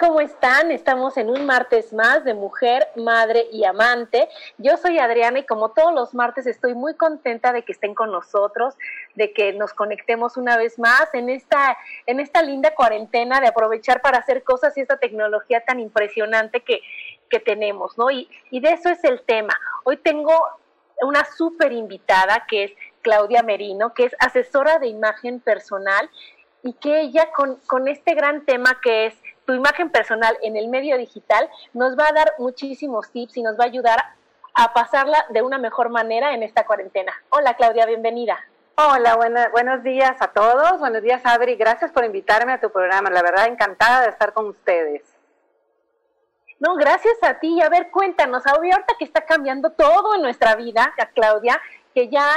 ¿Cómo están? Estamos en un martes más de Mujer, Madre y Amante. Yo soy Adriana y como todos los martes estoy muy contenta de que estén con nosotros, de que nos conectemos una vez más en esta, en esta linda cuarentena, de aprovechar para hacer cosas y esta tecnología tan impresionante que, que tenemos, ¿no? Y, y de eso es el tema. Hoy tengo una súper invitada que es Claudia Merino, que es asesora de imagen personal y que ella con, con, este gran tema que es tu imagen personal en el medio digital, nos va a dar muchísimos tips y nos va a ayudar a pasarla de una mejor manera en esta cuarentena. Hola Claudia, bienvenida. Hola, buenos días a todos. Buenos días Adri, gracias por invitarme a tu programa. La verdad, encantada de estar con ustedes. No, gracias a ti. A ver, cuéntanos, ahorita que está cambiando todo en nuestra vida, Claudia, que ya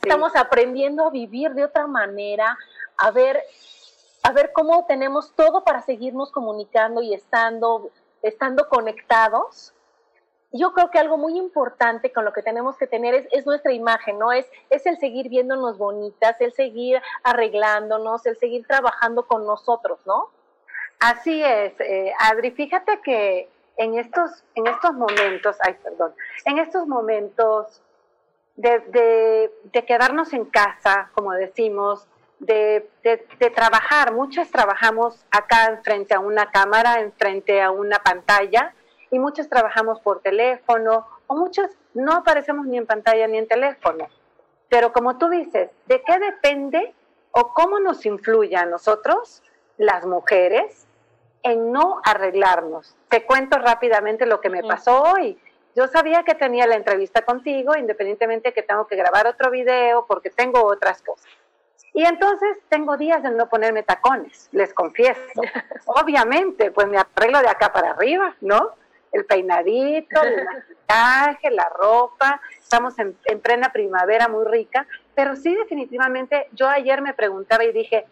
estamos aprendiendo a vivir de otra manera, a ver a ver cómo tenemos todo para seguirnos comunicando y estando, estando conectados. Yo creo que algo muy importante con lo que tenemos que tener es, es nuestra imagen, ¿no? Es, es el seguir viéndonos bonitas, el seguir arreglándonos, el seguir trabajando con nosotros, ¿no? Así es, eh, Adri. Fíjate que en estos, en estos momentos, ay, perdón, en estos momentos de quedarnos en casa, como decimos, de, de, trabajar. Muchas trabajamos acá frente a una cámara, enfrente a una pantalla, y muchos trabajamos por teléfono, o muchos no aparecemos ni en pantalla ni en teléfono. Pero como tú dices, ¿de qué depende o cómo nos influye a nosotros, las mujeres, en no arreglarnos? Te cuento rápidamente lo que me pasó hoy. Yo sabía que tenía la entrevista contigo, independientemente que tengo que grabar otro video porque tengo otras cosas. Y entonces tengo días de no ponerme tacones, les confieso. Obviamente, pues me arreglo de acá para arriba, ¿no? El peinadito, el maquillaje, la ropa. Estamos en, plena primavera muy rica, pero sí definitivamente yo ayer me preguntaba y dije,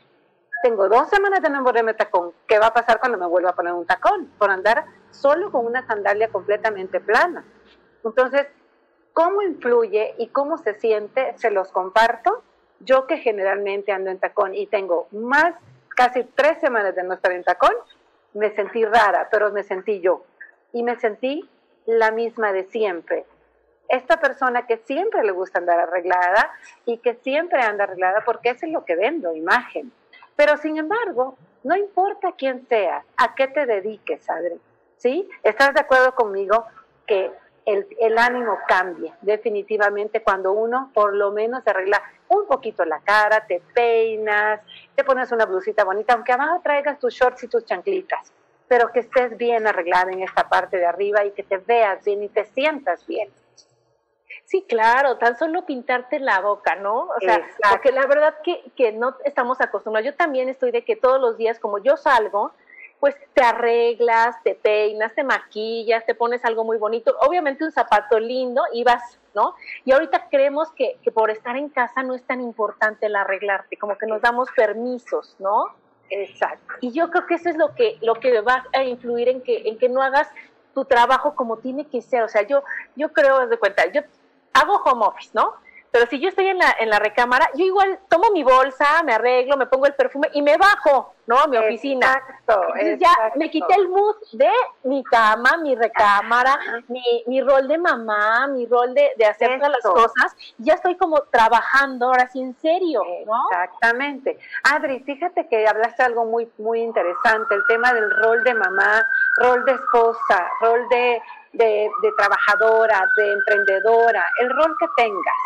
tengo dos semanas de no ponerme tacón. ¿Qué va a pasar cuando me vuelva a poner un tacón? Por andar solo con una sandalia completamente plana. Entonces, ¿cómo influye y cómo se siente? Se los comparto yo que generalmente ando en tacón y tengo más, casi tres semanas de no estar en tacón, me sentí rara, pero me sentí yo. Y me sentí la misma de siempre. Esta persona que siempre le gusta andar arreglada y que siempre anda arreglada porque eso es lo que vendo, imagen. Pero sin embargo, no importa quién sea, a qué te dediques, Adri. ¿Sí? ¿Estás de acuerdo conmigo que el, ánimo cambia definitivamente cuando uno por lo menos arregla un poquito la cara, te peinas, te pones una blusita bonita, aunque abajo traigas tus shorts y tus chanclitas, pero que estés bien arreglada en esta parte de arriba y que te veas bien y te sientas bien. Sí, claro, tan solo pintarte la boca, ¿no? O sea, porque la verdad que, que no estamos acostumbrados. Yo también estoy de que todos los días, como yo salgo, pues te arreglas, te peinas, te maquillas, te pones algo muy bonito, obviamente un zapato lindo y vas, ¿no? Y ahorita creemos que, por estar en casa no es tan importante el arreglarte, como que nos damos permisos, ¿no? Exacto. Y yo creo que eso es lo que, lo que va a influir en que, en que no hagas tu trabajo como tiene que ser. O sea, yo, yo creo, de cuenta, yo hago home office, ¿no? Pero si yo estoy en la, en la recámara, yo igual tomo mi bolsa, me arreglo, me pongo el perfume y me bajo, ¿no? A mi oficina. Exacto, Entonces ya me quité el mood de mi cama, mi recámara, mi, mi rol de mamá, mi rol de, de hacer todas las cosas. Ya estoy como trabajando ahora sí en serio, ¿no? Exactamente. Adri, fíjate que hablaste algo muy, muy interesante, el tema del rol de mamá, rol de esposa, rol de, de, de trabajadora, de emprendedora, el rol que tengas,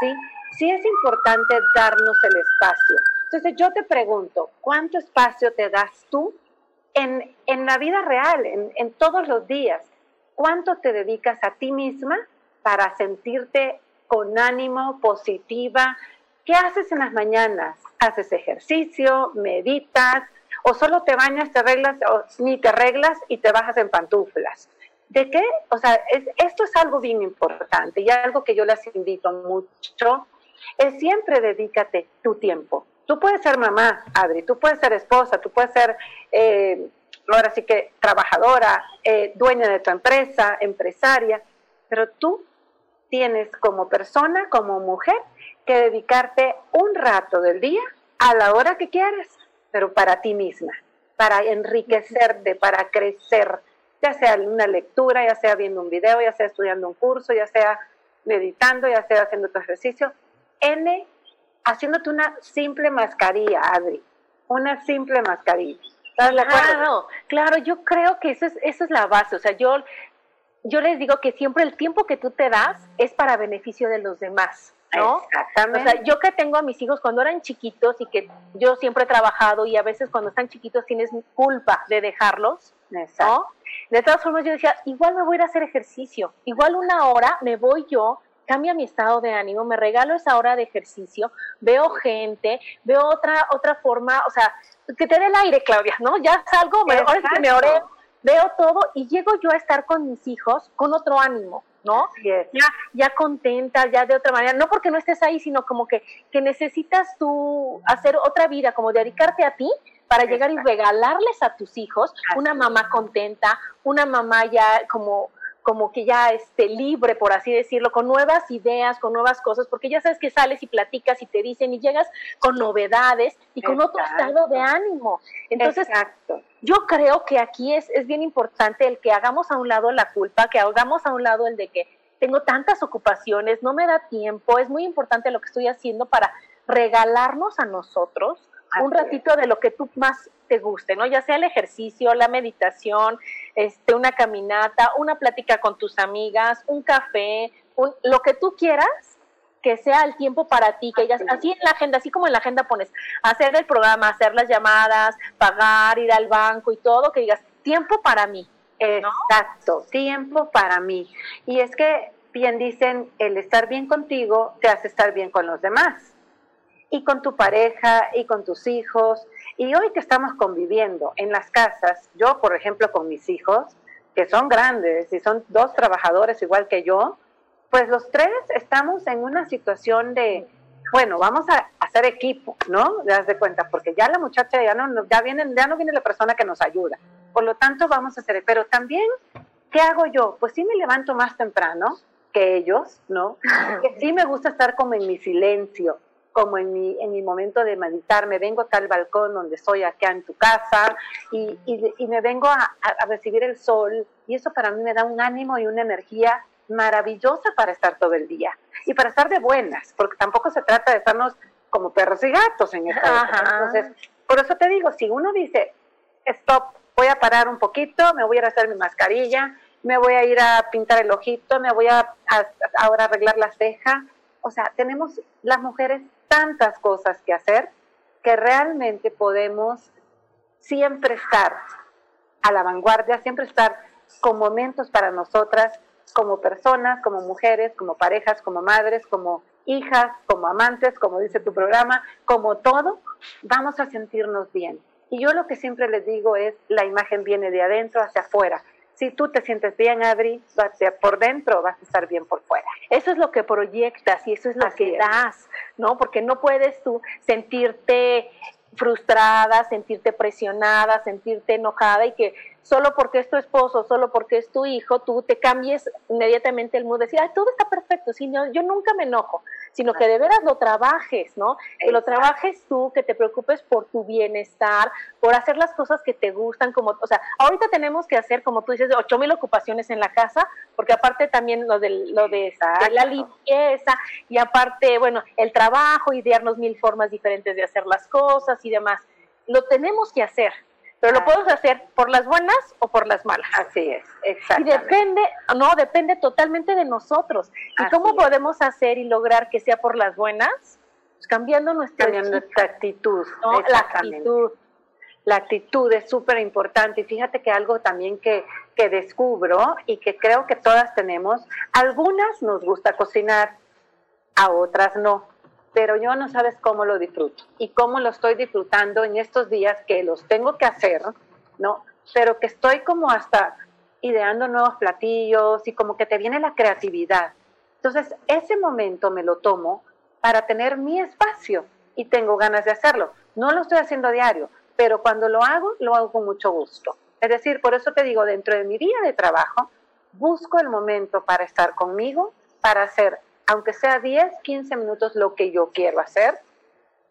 ¿sí? Sí es importante darnos el espacio. Entonces yo te pregunto, ¿cuánto espacio te das tú en, en la vida real, en, en todos los días? ¿Cuánto te dedicas a ti misma para sentirte con ánimo, positiva? ¿Qué haces en las mañanas? ¿Haces ejercicio? ¿Meditas? ¿O solo te bañas, te arreglas, o ni te arreglas y te bajas en pantuflas? ¿De qué? O sea, es- esto es algo bien importante y algo que yo les invito mucho, es siempre dedícate tu tiempo. Tú puedes ser mamá, Adri, tú puedes ser esposa, tú puedes ser, eh, ahora sí que trabajadora, eh, dueña de tu empresa, empresaria, pero tú tienes como persona, como mujer, que dedicarte un rato del día a la hora que quieras, pero para ti misma, para enriquecerte, para crecer, ya sea en una lectura, ya sea viendo un video, ya sea estudiando un curso, ya sea meditando, ya sea haciendo tu ejercicio. N, haciéndote una simple mascarilla, Adri, una simple mascarilla. ¿Estás de acuerdo? Claro, claro, yo creo que eso es, eso es la base. O sea, yo, yo les digo que siempre el tiempo que tú te das es para beneficio de los demás, ¿no? O Exactamente. sea, yo que tengo a mis hijos cuando eran chiquitos y que yo siempre he trabajado y a veces cuando están chiquitos tienes culpa de dejarlos, Exacto. ¿no? De todas formas yo decía, igual me voy a ir a hacer ejercicio, igual una hora me voy yo, cambia mi estado de ánimo, me regalo esa hora de ejercicio, veo gente, veo otra otra forma, o sea, que te dé el aire, Claudia, ¿no? Ya salgo, me, ahora que me oré, veo todo y llego yo a estar con mis hijos con otro ánimo, ¿no? Ya, ya contenta, ya de otra manera, no porque no estés ahí, sino como que, que necesitas tú hacer otra vida, como dedicarte a ti para llegar y regalarles a tus hijos una mamá contenta, una mamá ya como como que ya esté libre, por así decirlo, con nuevas ideas, con nuevas cosas, porque ya sabes que sales y platicas y te dicen y llegas con novedades y con otro estado de ánimo. Entonces, Exacto. yo creo que aquí es, es bien importante el que hagamos a un lado la culpa, que hagamos a un lado el de que tengo tantas ocupaciones, no me da tiempo, es muy importante lo que estoy haciendo para regalarnos a nosotros un ratito de lo que tú más te guste, ¿no? Ya sea el ejercicio, la meditación, este, una caminata, una plática con tus amigas, un café, un- lo que tú quieras, que sea el tiempo para ti, que digas, Así es. así en la agenda, así como en la agenda pones, hacer el programa, hacer las llamadas, pagar, ir al banco y todo, que digas, tiempo para mí. Exacto, tiempo para mí. Y es que bien dicen, el estar bien contigo te hace estar bien con los demás. Y con tu pareja y con tus hijos. Y hoy que estamos conviviendo en las casas, yo por ejemplo con mis hijos, que son grandes y son dos trabajadores igual que yo, pues los tres estamos en una situación de, bueno, vamos a hacer equipo, ¿no? Te das de cuenta, porque ya la muchacha ya no, ya viene, ya no viene la persona que nos ayuda. Por lo tanto, vamos a hacer, pero también, ¿qué hago yo? Pues sí me levanto más temprano que ellos, ¿no? Que sí me gusta estar como en mi silencio, como en mi, en mi momento de meditar. Me vengo acá al balcón donde estoy, acá en tu casa, y, y, y me vengo a, a- recibir el sol, y eso para mí me da un ánimo y una energía maravillosa para estar todo el día y para estar de buenas, porque tampoco se trata de estarnos como perros y gatos en esta época. Entonces, por eso te digo, si uno dice, stop, voy a parar un poquito, me voy a hacer mi mascarilla, me voy a ir a pintar el ojito, me voy a, a- ahora a arreglar la ceja. O sea, tenemos las mujeres tantas cosas que hacer que realmente podemos siempre estar a la vanguardia, siempre estar con momentos para nosotras, como personas, como mujeres, como parejas, como madres, como hijas, como amantes, como dice tu programa, como todo, vamos a sentirnos bien. Y yo lo que siempre les digo es, la imagen viene de adentro hacia afuera. Si tú te sientes bien, Adri, por dentro vas a estar bien por fuera. Eso es lo que proyectas y eso es lo Así que es. das, ¿no? Porque no puedes tú sentirte frustrada, sentirte presionada, sentirte enojada y que solo porque es tu esposo, solo porque es tu hijo, tú te cambies inmediatamente el mood, decir, ay, todo está perfecto, sí, no, yo nunca me enojo. Sino que de veras lo trabajes, ¿no? Que lo trabajes tú, que te preocupes por tu bienestar, por hacer las cosas que te gustan, como, o sea, ahorita tenemos que hacer, como tú dices, ocho mil ocupaciones en la casa, porque aparte también lo de, lo de, la limpieza, y aparte, bueno, el trabajo, idearnos mil formas diferentes de hacer las cosas y demás. Lo tenemos que hacer, pero lo podemos hacer por las buenas o por las malas. Así es, exacto. Y depende, no, depende totalmente de nosotros. ¿Y cómo podemos hacer y lograr que sea por las buenas? Pues cambiando nuestra, actitud. La actitud. La actitud es súper importante. Y fíjate que algo también que, que descubro y que creo que todas tenemos, algunas nos gusta cocinar, a otras no pero yo no sabes cómo lo disfruto y cómo lo estoy disfrutando en estos días que los tengo que hacer, ¿no? Pero que estoy como hasta ideando nuevos platillos y como que te viene la creatividad. Entonces, ese momento me lo tomo para tener mi espacio y tengo ganas de hacerlo. No lo estoy haciendo a diario, pero cuando lo hago, lo hago con mucho gusto. Es decir, por eso te digo, dentro de mi día de trabajo, busco el momento para estar conmigo, para hacer aunque sea 10, 15 minutos lo que yo quiero hacer,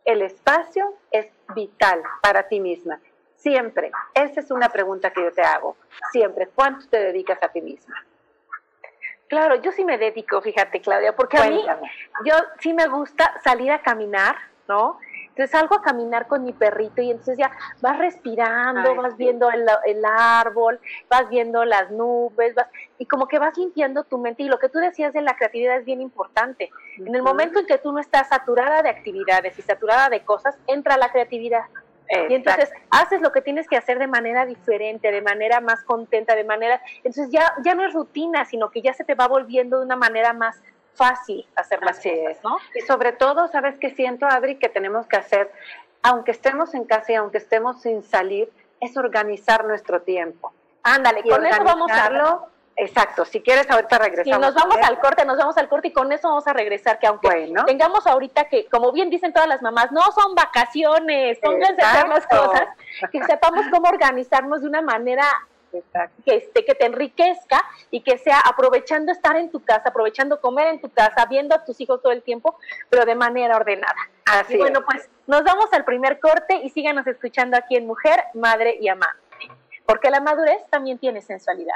el espacio es vital para ti misma. Siempre. Esa es una pregunta que yo te hago. Siempre. ¿Cuánto te dedicas a ti misma? Claro, yo sí me dedico, fíjate, Claudia, porque a mí, yo sí me gusta salir a caminar, ¿no? Entonces salgo a caminar con mi perrito y entonces ya vas respirando, vas viendo el, árbol, vas viendo las nubes, vas, y como que vas limpiando tu mente. Y lo que tú decías de la creatividad es bien importante. En el momento en que tú no estás saturada de actividades y saturada de cosas, entra la creatividad. Y entonces haces lo que tienes que hacer de manera diferente, de manera más contenta, de manera... Entonces ya, ya no es rutina, sino que ya se te va volviendo de una manera más fácil hacer las cosas, ¿no? Y sobre todo, ¿sabes qué siento, Adri? Que tenemos que hacer, aunque estemos en casa y aunque estemos sin salir, es organizar nuestro tiempo. Ándale, con eso vamos a verlo. Exacto, si quieres ahorita regresamos. Si nos vamos al corte, nos vamos al corte y con eso vamos a regresar, que aunque tengamos ahorita que, como bien dicen todas las mamás, no son vacaciones, son a hacer las cosas, que sepamos cómo organizarnos de una manera que, este, que te enriquezca y que sea aprovechando estar en tu casa, aprovechando comer en tu casa, viendo a tus hijos todo el tiempo, pero de manera ordenada. Así y bueno, pues nos vamos al primer corte y síganos escuchando aquí en Mujer, Madre y Amante, porque la madurez también tiene sensualidad.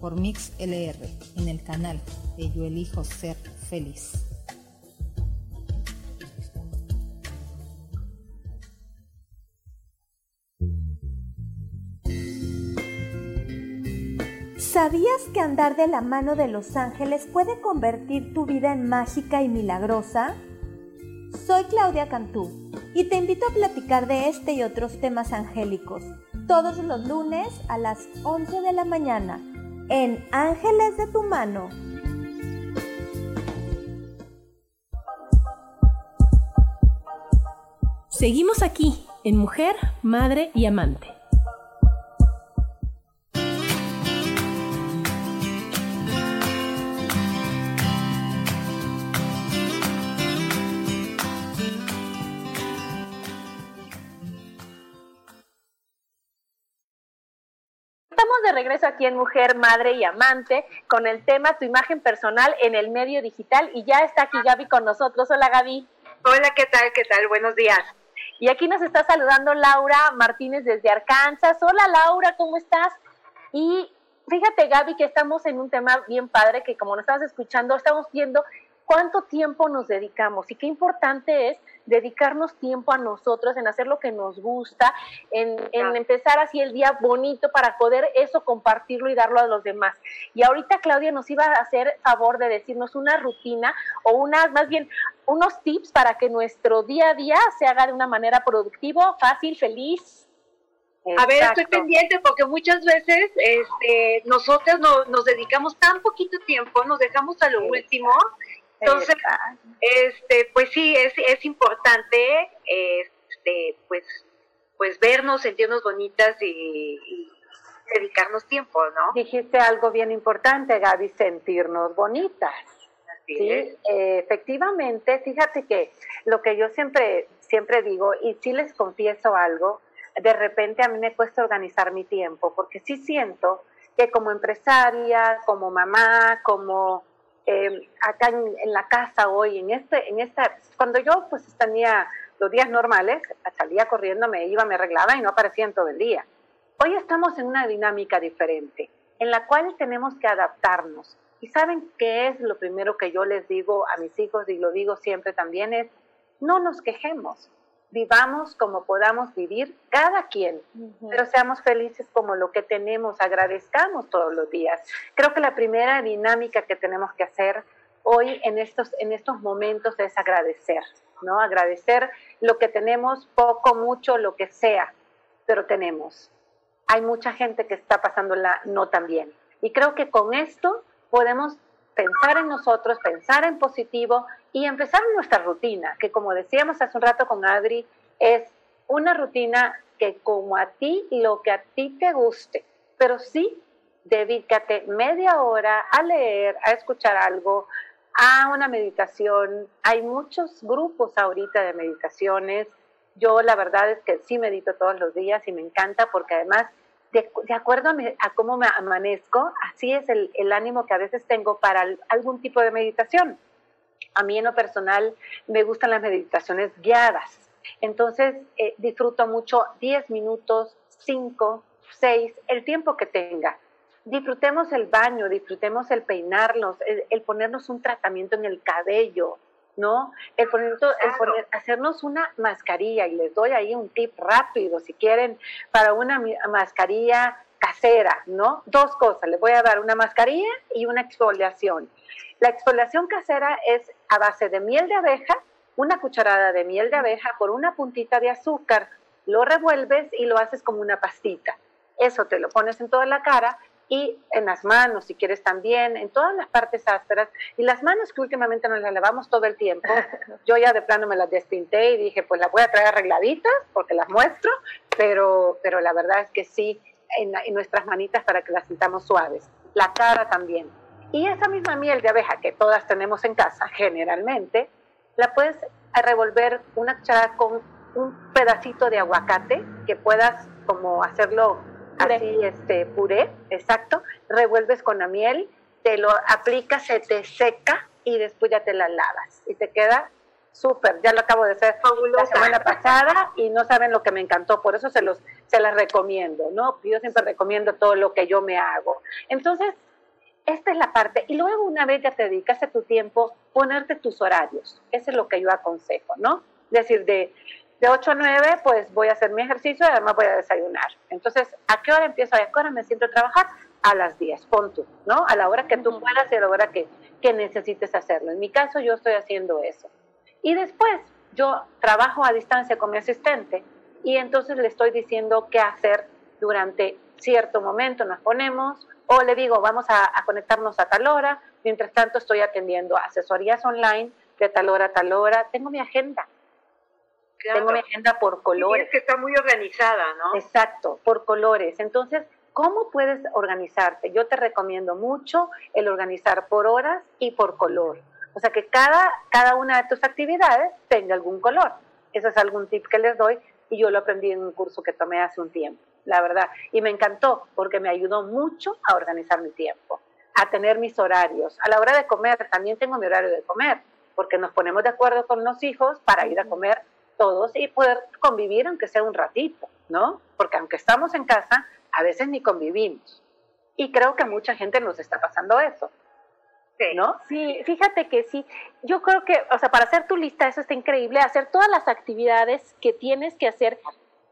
por Mix LR en el canal de Yo Elijo Ser Feliz. ¿Sabías que andar de la mano de los ángeles puede convertir tu vida en mágica y milagrosa? Soy Claudia Cantú y te invito a platicar de este y otros temas angélicos todos los lunes a las 11 de la mañana en Ángeles de tu mano. Seguimos aquí en Mujer, Madre y Amante. De regreso aquí en Mujer, Madre y Amante con el tema Tu imagen personal en el medio digital y ya está aquí Gaby con nosotros. Hola Gaby. Hola, ¿qué tal? ¿Qué tal? Buenos días. Y aquí nos está saludando Laura Martínez desde Arkansas. Hola Laura, ¿cómo estás? Y fíjate Gaby que estamos en un tema bien padre que como nos estás escuchando, estamos viendo cuánto tiempo nos dedicamos y qué importante es dedicarnos tiempo a nosotros, en hacer lo que nos gusta, en, empezar así el día bonito para poder eso compartirlo y darlo a los demás. Y ahorita Claudia nos iba a hacer favor de decirnos una rutina o unas, más bien, unos tips para que nuestro día a día se haga de una manera productiva, fácil, feliz. A ver, estoy pendiente porque muchas veces este, nosotros nos dedicamos tan poquito tiempo, nos dejamos a lo último entonces, este, pues sí, es, es importante, este, pues, pues vernos, sentirnos bonitas y, dedicarnos tiempo, ¿no? Dijiste algo bien importante, Gaby, sentirnos bonitas. sí, efectivamente, fíjate que lo que yo siempre, siempre digo, y sí les confieso algo, de repente a mí me cuesta organizar mi tiempo, porque sí siento que como empresaria, como mamá, como Em, acá en, la casa hoy, en este, en esta, cuando yo pues tenía los días normales, salía corriendo, me iba, me arreglaba y no aparecía todo el día. Hoy estamos en una dinámica diferente, en la cual tenemos que adaptarnos. ¿Y saben qué es lo primero que yo les digo a mis hijos y lo digo siempre también? Es, no nos quejemos vivamos como podamos vivir cada quien, pero seamos felices como lo que tenemos, agradezcamos todos los días. Creo que la primera dinámica que tenemos que hacer hoy en estos, en estos momentos es agradecer, ¿no? Agradecer lo que tenemos, poco, mucho, lo que sea, pero tenemos. Hay mucha gente que está pasándola no tan bien. Y creo que con esto podemos pensar en nosotros, pensar en positivo y empezar nuestra rutina, que como decíamos hace un rato con Adri, es una rutina que como a ti, lo que a ti te guste, pero sí dedícate media hora a leer, a escuchar algo, a una meditación. Hay muchos grupos ahorita de meditaciones. Yo la verdad es que sí medito todos los días y me encanta porque además de, acuerdo a, cómo me amanezco, así es el, ánimo que a veces tengo para algún tipo de meditación. A mí en lo personal me gustan las meditaciones guiadas. Entonces eh, disfruto mucho 10 minutos, 5, 6, el tiempo que tenga. Disfrutemos el baño, disfrutemos el peinarnos, el ponernos un tratamiento en el cabello, ¿no? El poner, el hacernos una mascarilla, y les doy ahí un tip rápido, si quieren, para una mascarilla casera, ¿no? Dos cosas, les voy a dar una mascarilla y una exfoliación. La exfoliación casera es a base de miel de abeja, una cucharada de miel de abeja por una puntita de azúcar, lo revuelves y lo haces como una pastita. Eso te lo pones en toda la cara y en las manos, si quieres también, en todas las partes ásperas. Y las manos que últimamente nos las lavamos todo el tiempo, yo ya de plano me las despinté y dije, pues las voy a traer arregladitas porque las muestro, pero, pero la verdad es que sí, en, en nuestras manitas para que las sintamos suaves. La cara también. Y esa misma miel de abeja que todas tenemos en casa, generalmente, la puedes revolver una cucharada con un pedacito de aguacate que puedas como hacerlo así, este puré, exacto, revuelves con la miel, te lo aplicas, se te seca y después ya te la lavas. Y te queda súper, ya lo acabo de hacer la semana pasada y no saben lo que me encantó, por eso se los se las recomiendo, ¿no? Yo siempre recomiendo todo lo que yo me hago. Entonces, esta es la parte. Y luego una vez ya te dedicas a tu tiempo, ponerte tus horarios. Eso es lo que yo aconsejo, ¿no? Es decir, de, de 8 a 9, pues voy a hacer mi ejercicio y además voy a desayunar. Entonces, ¿a qué hora empiezo? ¿A qué hora me siento a trabajar? A las 10, pon tú, ¿no? A la hora que tú puedas y a la hora que, que necesites hacerlo. En mi caso, yo estoy haciendo eso. Y después, yo trabajo a distancia con mi asistente y entonces le estoy diciendo qué hacer durante cierto momento, nos ponemos, o le digo, vamos a, conectarnos a tal hora, mientras tanto estoy atendiendo asesorías online de tal hora a tal hora, tengo mi agenda. Tengo mi agenda por colores. es que está muy organizada, ¿no? Exacto, por colores. Entonces, ¿cómo puedes organizarte? Yo te recomiendo mucho el organizar por horas y por color. O sea, que cada, cada una de tus actividades tenga algún color. Ese es algún tip que les doy y yo lo aprendí en un curso que tomé hace un tiempo, la verdad. Y me encantó porque me ayudó mucho a organizar mi tiempo, a tener mis horarios. A la hora de comer, también tengo mi horario de comer, porque nos ponemos de acuerdo con los hijos para ir a comer todos y poder convivir aunque sea un ratito, ¿no? Porque aunque estamos en casa, a veces ni convivimos. Y creo que a mucha gente nos está pasando eso. ¿no? Sí, fíjate que sí. Yo creo que, o sea, para hacer tu lista, eso está increíble, hacer todas las actividades que tienes que hacer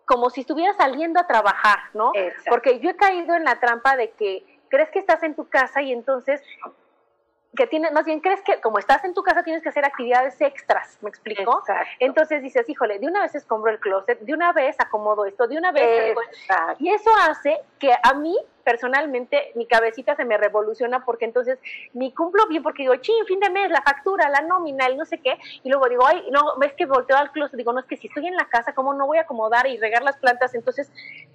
como si estuvieras saliendo a trabajar, ¿no? Porque yo he caído en la trampa de que crees que estás en tu casa y entonces que tienes, más bien crees que como estás en tu casa tienes que hacer actividades extras, ¿me explico? Entonces dices, híjole, de una vez escombro el closet, de una vez acomodo esto, de una vez... Y eso hace que a mí personalmente mi cabecita se me revoluciona porque entonces ni cumplo bien porque digo, ching, fin de mes, la factura, la nómina, el no sé qué, y luego digo, ay, no, ves que volteo al closet, digo, no, es que si estoy en la casa, ¿cómo no voy a acomodar y regar las plantas? Entonces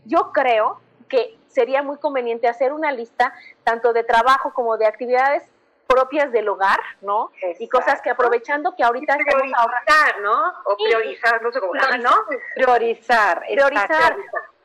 yo creo que sería muy conveniente hacer una lista tanto de trabajo como de actividades propias del hogar, ¿no? Y cosas que aprovechando que ahorita priorizar, ¿no? O priorizar, no sé cómo, ¿no? Priorizar, priorizar.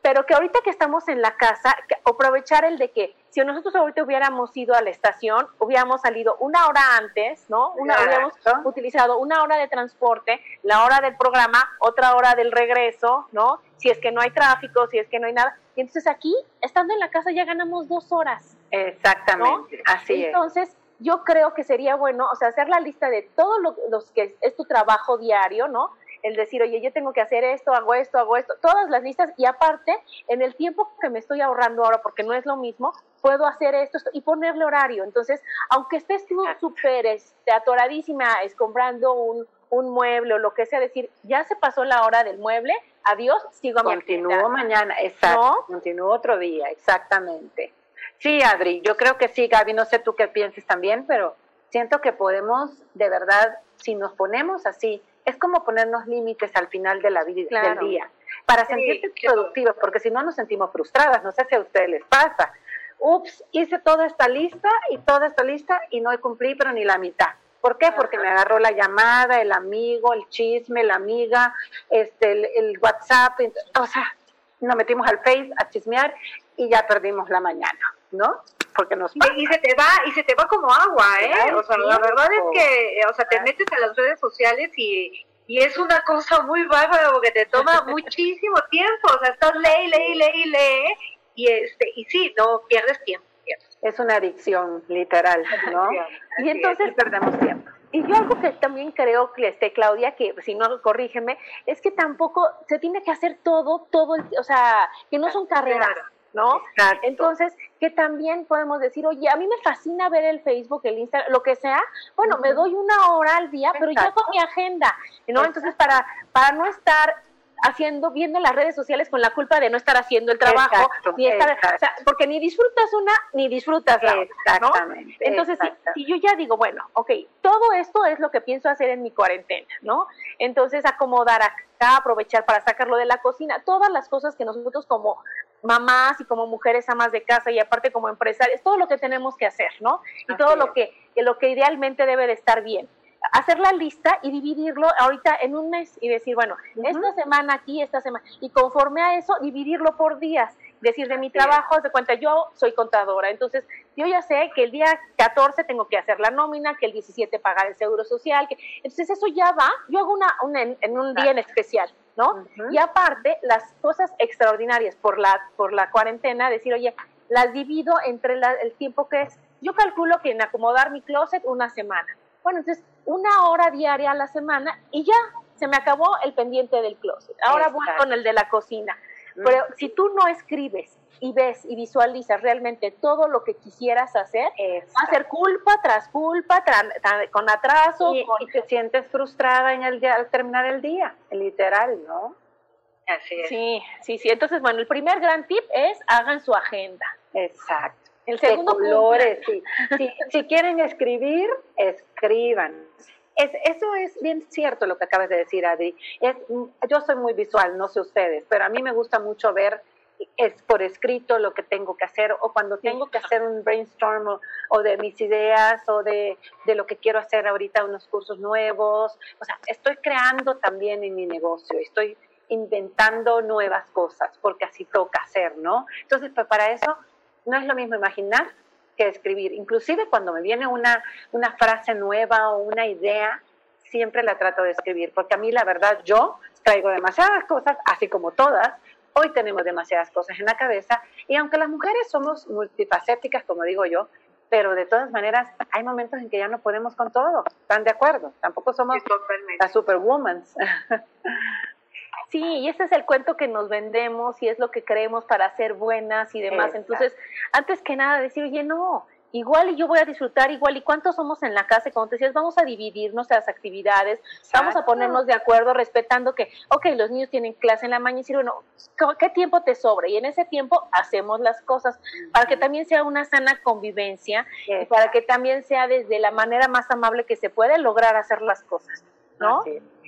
Pero que ahorita que estamos en la casa, aprovechar el de que si nosotros ahorita hubiéramos ido a la estación, hubiéramos salido una hora antes, ¿no? Una, hubiéramos utilizado una hora de transporte, la hora del programa, otra hora del regreso, ¿no? Si es que no hay tráfico, si es que no hay nada. Y entonces aquí, estando en la casa, ya ganamos dos horas. Exactamente, así es. Yo creo que sería bueno, o sea, hacer la lista de todos los lo que es, tu trabajo diario, ¿no? El decir, oye, yo tengo que hacer esto, hago esto, hago esto, todas las listas y aparte, en el tiempo que me estoy ahorrando ahora, porque no es lo mismo, puedo hacer esto, y ponerle horario. Entonces, aunque estés tú súper este, atoradísima comprando un, un mueble o lo que sea, decir, ya se pasó la hora del mueble, adiós, sigo a mi Continúo mañana, exacto, continúo otro día, exactamente. Sí, Adri, yo creo que sí, Gaby, no sé tú qué pienses también, pero siento que podemos, de verdad, si nos ponemos así, es como ponernos límites al final de la vida, del día, para sentirte productivos, porque si no nos sentimos frustradas, no sé si a ustedes les pasa. Ups, hice toda esta lista y toda esta lista y no cumplí, pero ni la mitad. ¿Por qué? Porque me agarró la llamada, el amigo, el chisme, la amiga, este, el, el WhatsApp, o sea, nos metimos al Face a chismear y ya perdimos la mañana. ¿No? Porque nos y, se te va y se te va como agua, ¿eh? O sea, la verdad es que, o sea, te metes a las redes sociales y, y es una cosa muy bárbara porque te toma muchísimo tiempo, o sea, estás lee, lee, lee, lee y este y sí, no pierdes tiempo. Es una adicción literal, ¿no? y entonces perdemos tiempo. Y yo algo que también creo, que este, Claudia, que si no, corrígeme, es que tampoco se tiene que hacer todo, todo, o sea, que no son carreras. ¿No? Entonces, que también podemos decir, oye, a mí me fascina ver el Facebook, el Instagram, lo que sea, bueno, me doy una hora al día, pero ya con mi agenda, ¿no? Entonces, para, para no estar haciendo, viendo las redes sociales con la culpa de no estar haciendo el trabajo, ni estar, o sea, porque ni disfrutas una, ni disfrutas la otra, ¿no? Entonces, si, yo ya digo, bueno, ok, todo esto es lo que pienso hacer en mi cuarentena, ¿no? Entonces, acomodar acá, aprovechar para sacarlo de la cocina, todas las cosas que nosotros como mamás y como mujeres amas de casa y aparte como empresarias, todo lo que tenemos que hacer, ¿no? Y todo lo que, lo que idealmente debe de estar bien. hacer la lista y dividirlo ahorita en un mes y decir, bueno, esta semana aquí, esta semana, y conforme a eso, dividirlo por días. Decir, de mi trabajo, de cuenta, yo soy contadora, entonces yo ya sé que el día 14 tengo que hacer la nómina, que el 17 pagar el seguro social, que, entonces eso ya va, yo hago una, en, un día en especial, ¿no? Y aparte, las cosas extraordinarias por la, por la cuarentena, decir, oye, las divido entre el tiempo que es, yo calculo que en acomodar mi closet una semana. Bueno, entonces una hora diaria a la semana y ya se me acabó el pendiente del closet. Ahora voy con el de la cocina. Pero si tú no escribes y ves y visualizas realmente todo lo que quisieras hacer, va a ser culpa tras culpa, con atraso. Y, te sientes frustrada en el día, al terminar el día, literal, ¿no? Así es. Sí, sí, sí. Entonces, bueno, el primer gran tip es hagan su agenda. Exacto. El segundo de colores, sí. si, si quieren escribir, escriban. Es, eso es bien cierto lo que acabas de decir, Adri. Es, yo soy muy visual, no sé ustedes, pero a mí me gusta mucho ver es por escrito lo que tengo que hacer o cuando tengo que hacer un brainstorm o, de mis ideas o de, de, lo que quiero hacer ahorita, unos cursos nuevos. O sea, estoy creando también en mi negocio, estoy inventando nuevas cosas porque así toca hacer, ¿no? Entonces, pues para eso no es lo mismo imaginar que escribir. Inclusive cuando me viene una, una frase nueva o una idea, siempre la trato de escribir, porque a mí la verdad yo traigo demasiadas cosas, así como todas, hoy tenemos demasiadas cosas en la cabeza, y aunque las mujeres somos multifacéticas, como digo yo, pero de todas maneras hay momentos en que ya no podemos con todo, ¿están de acuerdo? Tampoco somos las superwoman. Sí, y ese es el cuento que nos vendemos y es lo que creemos para ser buenas y demás. Entonces, antes que nada decir, oye, no, igual y yo voy a disfrutar igual y cuántos somos en la casa y como te decías vamos a dividir nuestras actividades vamos a ponernos de acuerdo respetando que ok los niños tienen clase en la mañana y decir bueno qué tiempo te sobra y en ese tiempo hacemos las cosas para que también sea una sana convivencia y para que también sea desde la manera más amable que se puede lograr hacer las cosas no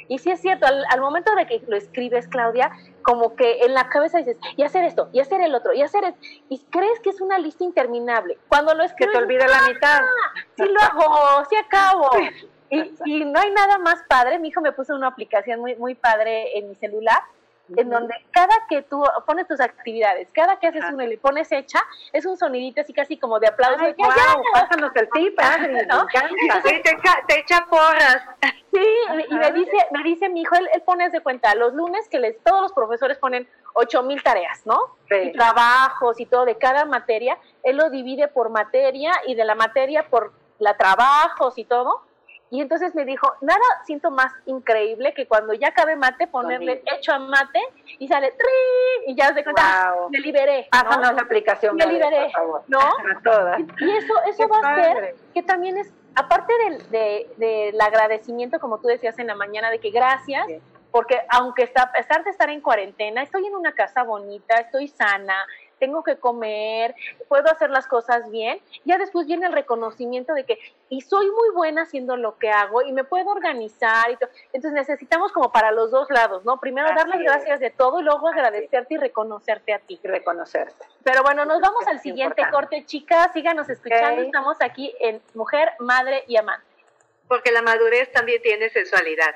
y sí es cierto, al, momento de que lo escribes, Claudia, como que en la cabeza dices, y hacer esto, y hacer el otro, y hacer esto, y crees que es una lista interminable. Cuando lo escribes... Que te olvida la mitad. Sí lo hago, sí acabo. Y, y, no hay nada más padre, mi hijo me puso una aplicación muy, muy padre en mi celular, en donde cada que tú pones tus actividades, cada que haces uno y le pones hecha, es un sonidito así casi como de aplauso. Ay, wow, pásanos el tip, padre, ¿no? te, echa, te echa porras. Sí, y me dice, me dice mi hijo, él, él pone de cuenta, los lunes que les, todos los profesores ponen ocho mil tareas, ¿no? Y trabajos y todo de cada materia, él lo divide por materia y de la materia por la trabajos y todo y entonces me dijo, nada siento más increíble que cuando ya acabe mate, ponerle hecho a mate y sale ¡trin! y ya se cuenta, me liberé. Pásanos la aplicación. Me liberé, ¿no? A todas. Y eso, eso va a ser que también es, aparte del, de, del agradecimiento, como tú decías en la mañana, de que gracias, porque aunque está, a pesar de estar en cuarentena, estoy en una casa bonita, estoy sana, tengo que comer, puedo hacer las cosas bien, ya después viene el reconocimiento de que, y soy muy buena haciendo lo que hago y me puedo organizar y todo. Entonces necesitamos como para los dos lados, ¿no? Primero dar las gracias de todo y luego agradecerte y reconocerte a ti. Reconocerte. Pero bueno, nos vamos al siguiente corte, chicas, síganos escuchando, estamos aquí en Mujer, Madre y Amante. Porque la madurez también tiene sensualidad.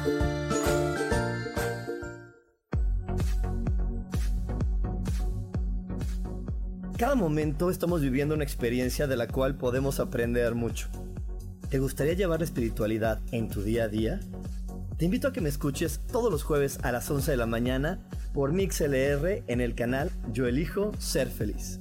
Cada momento estamos viviendo una experiencia de la cual podemos aprender mucho. ¿Te gustaría llevar la espiritualidad en tu día a día? Te invito a que me escuches todos los jueves a las 11 de la mañana por MixLR en el canal Yo Elijo Ser Feliz.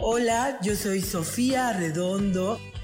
Hola, yo soy Sofía Redondo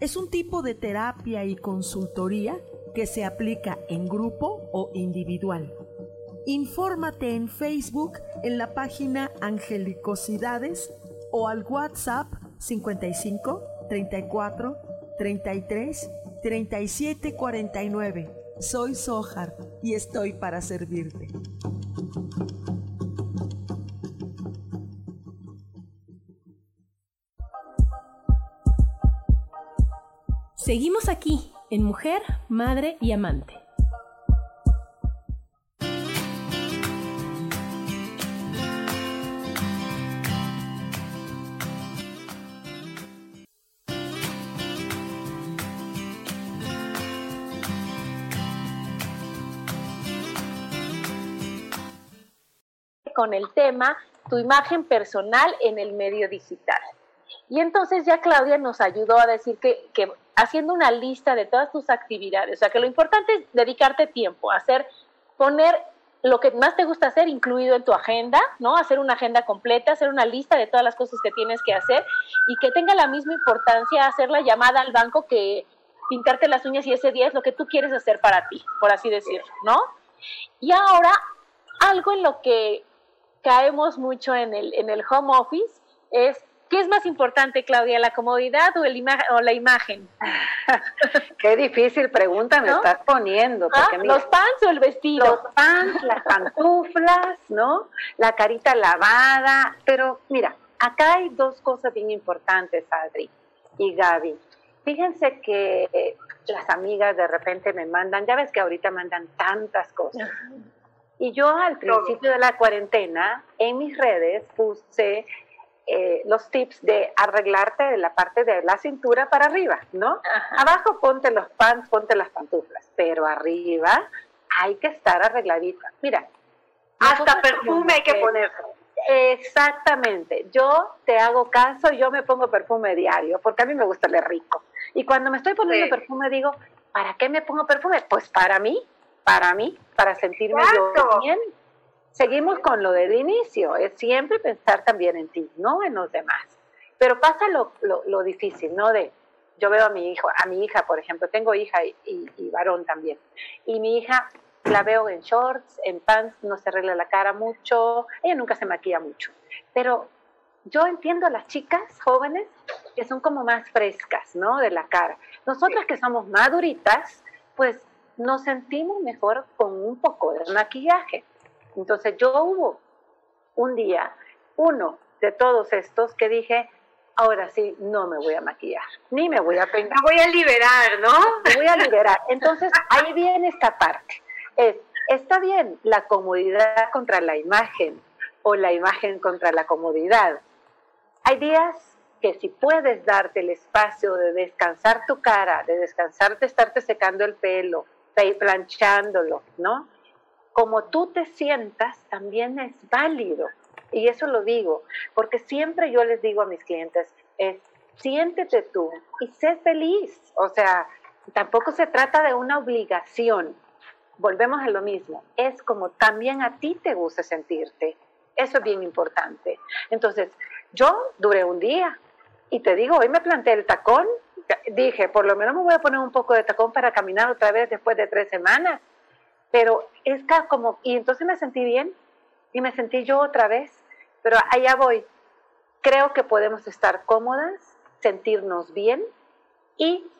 Es un tipo de terapia y consultoría que se aplica en grupo o individual. Infórmate en Facebook en la página Angelicosidades o al WhatsApp 55 34 33 37 49. Soy Sohar y estoy para servirte. Seguimos aquí en Mujer, Madre y Amante. con el tema tu imagen personal en el medio digital. Y entonces ya Claudia nos ayudó a decir que, que haciendo una lista de todas tus actividades. O sea, que lo importante es dedicarte tiempo, hacer, poner lo que más te gusta hacer incluido en tu agenda, ¿no? Hacer una agenda completa, hacer una lista de todas las cosas que tienes que hacer y que tenga la misma importancia hacer la llamada al banco que pintarte las uñas y ese día es lo que tú quieres hacer para ti, por así decirlo, ¿no? Y ahora, algo en lo que caemos mucho en el, en el home office es ¿Qué es más importante, Claudia, la comodidad o, el o la imagen? Qué difícil pregunta me estás poniendo. Ah, ¿Los pants o el vestido? Los pants, las pantuflas, ¿no? La carita lavada. Pero mira, acá hay dos cosas bien importantes, Adri y Gaby. Fíjense que las amigas de repente me mandan, ya ves que ahorita mandan tantas cosas. Y yo al principio de la cuarentena en mis redes puse eh, los tips de arreglarte de la parte de la cintura para arriba, ¿no? Abajo ponte los pants, ponte las pantuflas, pero arriba hay que estar arregladita. Mira, hasta perfume hay que ponerse. Exactamente. Yo te hago caso, yo me pongo perfume diario, porque a mí me gusta el rico. Y cuando me estoy poniendo perfume digo, ¿para qué me pongo perfume? Pues para mí, para mí, para sentirme yo bien seguimos con lo del inicio, es siempre pensar también en ti, no en los demás. Pero pasa lo, difícil, ¿no? De, yo veo a mi hijo, a mi hija, por ejemplo, tengo hija y, varón también, y mi hija la veo en shorts, en pants, no se arregla la cara mucho, ella nunca se maquilla mucho, pero yo entiendo a las chicas jóvenes que son como más frescas, ¿no? De la cara. Nosotras que somos maduritas, pues nos sentimos mejor con un poco de maquillaje. Entonces yo hubo un día, uno de todos estos que dije, ahora sí, no me voy a maquillar, ni me voy a peinar. Me voy a liberar, ¿no? Me voy a liberar. Entonces ahí viene esta parte. Es, está bien la comodidad contra la imagen o la imagen contra la comodidad. Hay días que si puedes darte el espacio de descansar tu cara, de descansar de estarte secando el pelo, planchándolo, ¿no? Como tú te sientas también es válido. Y eso lo digo, porque siempre yo les digo a mis clientes, es siéntete tú y sé feliz. O sea, tampoco se trata de una obligación. volvemos a lo mismo, es como también a ti te gusta sentirte. Eso es bien importante. Entonces, yo duré un día y te digo, hoy me planté el tacón, dije, por lo menos me voy a poner un poco de tacón para caminar otra vez después de tres semanas. Pero es como, y entonces me sentí bien y me sentí yo otra vez, pero allá voy. Creo que podemos estar cómodas, sentirnos bien y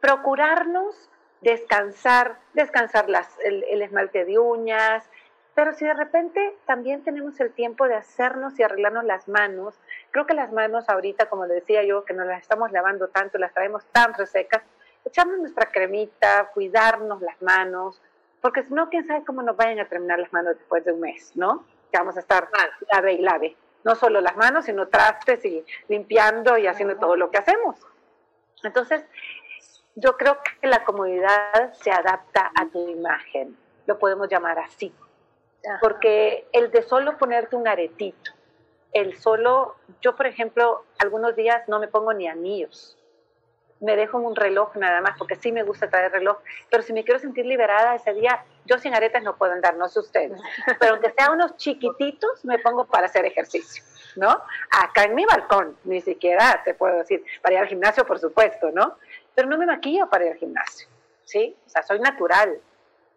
procurarnos descansar, descansar las, el, esmalte de uñas, pero si de repente también tenemos el tiempo de hacernos y arreglarnos las manos, creo que las manos ahorita, como le decía yo, que nos las estamos lavando tanto, las traemos tan resecas, echarnos nuestra cremita, cuidarnos las manos, porque si no, quién sabe cómo nos vayan a terminar las manos después de un mes, ¿no? Que vamos a estar lave y lave. No solo las manos, sino trastes y limpiando y haciendo todo lo que hacemos. Entonces, yo creo que la comodidad se adapta a tu imagen, lo podemos llamar así. Porque el de solo ponerte un aretito, el solo, yo por ejemplo, algunos días no me pongo ni anillos, me dejo un reloj nada más, porque sí me gusta traer reloj, pero si me quiero sentir liberada ese día, yo sin aretas no puedo andar, no sé ustedes, pero aunque sea unos chiquititos, me pongo para hacer ejercicio, ¿no? Acá en mi balcón, ni siquiera te puedo decir, para ir al gimnasio, por supuesto, ¿no? Pero no me maquillo para ir al gimnasio, ¿sí? O sea, soy natural,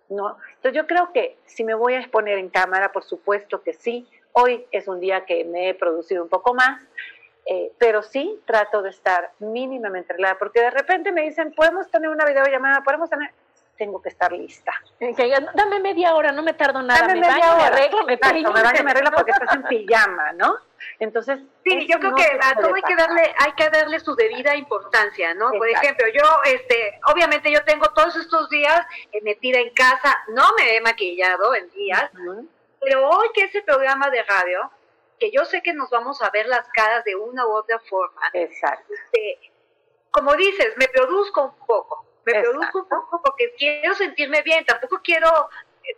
¿no? Entonces yo creo que si me voy a exponer en cámara, por supuesto que sí. Hoy es un día que me he producido un poco más, eh, pero sí trato de estar mínimamente arreglada, porque de repente me dicen, podemos tener una videollamada, podemos tener... Tengo que estar lista. dame media hora, no me tardo nada. Dame me media baño, hora. me arreglo, me, Exacto, me baño, me arreglo porque estás en pijama, ¿no? Entonces, sí, yo creo que a todo hay que darle, hay que darle su debida importancia, ¿no? Por ejemplo, yo, este, obviamente yo tengo todos estos días eh, metida en casa, no me he maquillado en días, pero hoy que ese programa de radio, que yo sé que nos vamos a ver las caras de una u otra forma. Exacto. Este, como dices, me produzco un poco, me produzco un poco porque quiero sentirme bien, tampoco quiero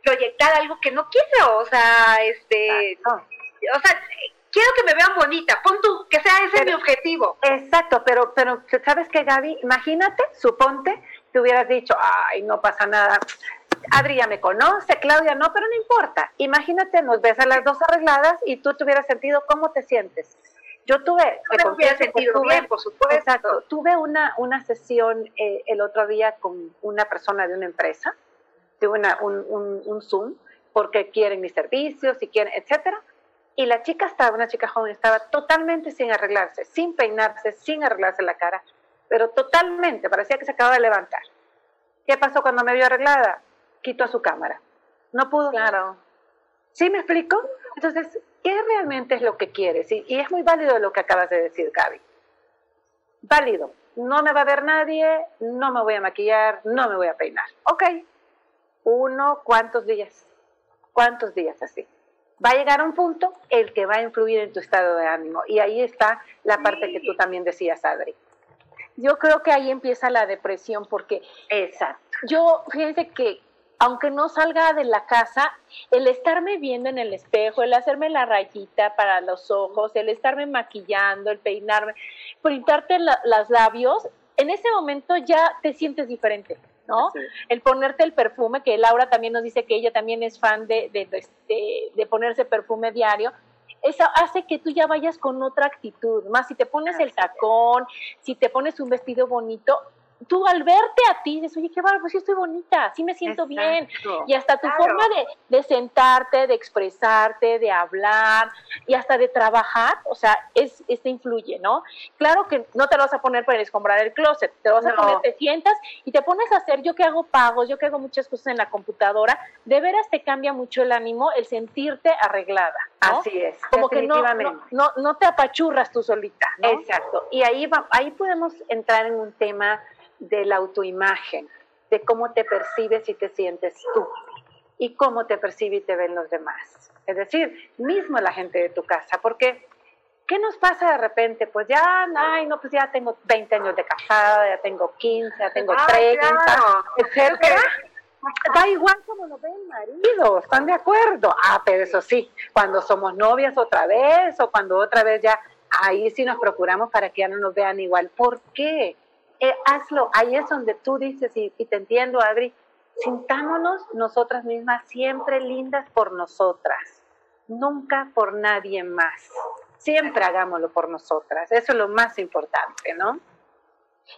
proyectar algo que no quiero, o sea, este, o sea, quiero que me vean bonita, pon tú, que sea ese mi objetivo. Exacto, pero, pero, ¿sabes qué, Gaby? Imagínate, suponte, te hubieras dicho, ay, no pasa nada, Adri me conoce, Claudia no, pero no importa. Imagínate, nos ves a las dos arregladas y tú te hubieras sentido, ¿cómo te sientes? Yo tuve, me hubiera sentido bien, por supuesto. Exacto, tuve una, una sesión eh, el otro día con una persona de una empresa, tuve una, un, un, Zoom, porque quieren mis servicios, y quieren, etcétera. Y la chica estaba, una chica joven, estaba totalmente sin arreglarse, sin peinarse, sin arreglarse la cara, pero totalmente, parecía que se acababa de levantar. ¿Qué pasó cuando me vio arreglada? Quito a su cámara. No pudo. Claro. ¿Sí me explico? Entonces, ¿qué realmente es lo que quieres? Y, y es muy válido lo que acabas de decir, Gaby. Válido. No me va a ver nadie, no me voy a maquillar, no me voy a peinar. Ok. Uno, ¿cuántos días? ¿Cuántos días así? Va a llegar a un punto el que va a influir en tu estado de ánimo. Y ahí está la parte que tú también decías, Adri. Yo creo que ahí empieza la depresión porque Exacto. yo, fíjense que aunque no salga de la casa, el estarme viendo en el espejo, el hacerme la rayita para los ojos, el estarme maquillando, el peinarme, pintarte los labios, en ese momento ya te sientes diferente. ¿no? El ponerte el perfume, que Laura también nos dice que ella también es fan de, de, de, ponerse perfume diario, eso hace que tú ya vayas con otra actitud, más si te pones el tacón, si te pones un vestido bonito, tú al verte a ti dices, oye, qué bárbaro, pues sí estoy bonita, sí me siento bien. Y hasta tu forma de, de, sentarte, de expresarte, de hablar y hasta de trabajar, o sea, es, este influye, ¿no? Claro que no te lo vas a poner para escombrar el closet, te lo vas a poner, te sientas y te pones a hacer, yo que hago pagos, yo que hago muchas cosas en la computadora, de veras te cambia mucho el ánimo el sentirte arreglada. Así es. Como que no, no, no, te apachurras tú solita. Exacto. Y ahí, va, ahí podemos entrar en un tema de la autoimagen, de cómo te percibes y te sientes tú y cómo te percibe y te ven los demás. Es decir, mismo la gente de tu casa, porque ¿qué nos pasa de repente? Pues ya, ay, no, pues ya tengo 20 años de casada, ya tengo 15, ya tengo 30, etcétera. Da igual como nos ve el marido, ¿están de acuerdo? Ah, pero eso sí, cuando somos novias otra vez o cuando otra vez ya, ahí sí nos procuramos para que ya no nos vean igual. ¿Por qué? Eh, hazlo, ahí es donde tú dices, y, te entiendo, Adri, sintámonos nosotras mismas siempre lindas por nosotras, nunca por nadie más. Siempre hagámoslo por nosotras, eso es lo más importante, ¿no?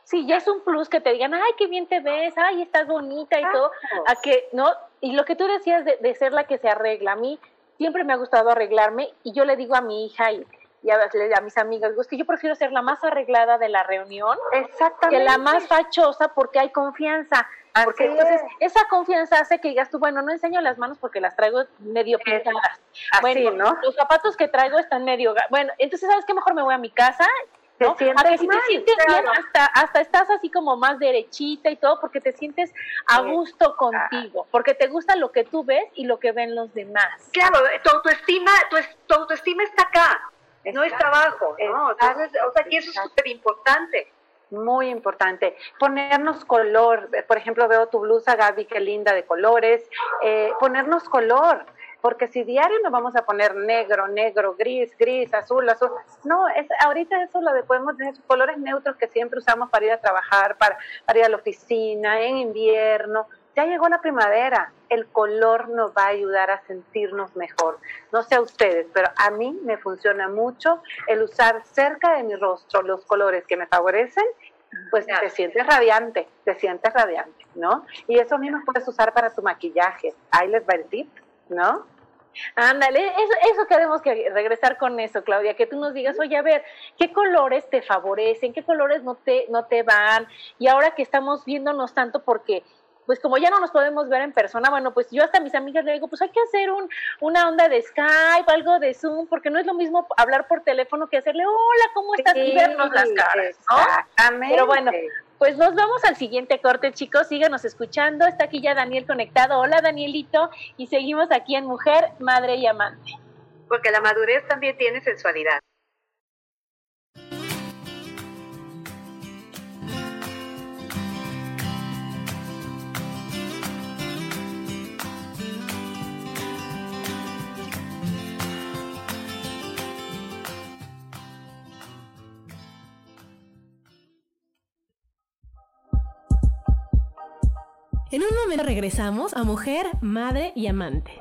Sí, ya es un plus que te digan, ay, qué bien te ves, ay, estás bonita y todo, a que, ¿no? Y lo que tú decías de, de, ser la que se arregla, a mí siempre me ha gustado arreglarme y yo le digo a mi hija y, y a, a, mis amigas, es que yo prefiero ser la más arreglada de la reunión Exactamente. que la más fachosa porque hay confianza. Porque Así entonces es. esa confianza hace que digas tú, bueno, no enseño las manos porque las traigo medio pintadas. Así, bueno, ¿no? los zapatos que traigo están medio... Bueno, entonces, ¿sabes qué? Mejor me voy a mi casa Te ¿no? sientes a que si mal, te sientes claro. bien, hasta, hasta estás así como más derechita y todo, porque te sientes a gusto contigo, porque te gusta lo que tú ves y lo que ven los demás. Claro, tu autoestima, tu, tu autoestima está acá, no está abajo, ¿no? Entonces, o sea, que eso es súper importante. Muy importante. Ponernos color. Por ejemplo, veo tu blusa, Gaby, qué linda de colores. Eh, ponernos color. Porque si diario nos vamos a poner negro, negro, gris, gris, azul, azul. No, es, ahorita eso lo de podemos tener colores neutros que siempre usamos para ir a trabajar, para, para ir a la oficina, en invierno. Ya llegó la primavera. El color nos va a ayudar a sentirnos mejor. No sé a ustedes, pero a mí me funciona mucho el usar cerca de mi rostro los colores que me favorecen, pues te sientes radiante, te sientes radiante, ¿no? Y eso mismo puedes usar para tu maquillaje. Ahí les va el tip, ¿no? Ándale, eso, eso queremos que regresar con eso, Claudia, que tú nos digas, oye, a ver, ¿qué colores te favorecen? ¿Qué colores no te, no te van? Y ahora que estamos viéndonos tanto porque pues como ya no nos podemos ver en persona, bueno, pues yo hasta a mis amigas le digo, pues hay que hacer un, una onda de Skype, algo de Zoom, porque no es lo mismo hablar por teléfono que hacerle, hola, ¿cómo estás? y vernos las caras, ¿no? Pero bueno, pues nos vamos al siguiente corte, chicos. Síganos escuchando. Está aquí ya Daniel conectado. Hola, Danielito. Y seguimos aquí en Mujer, Madre y Amante. Porque la madurez también tiene sensualidad. En un momento regresamos a Mujer, Madre y Amante.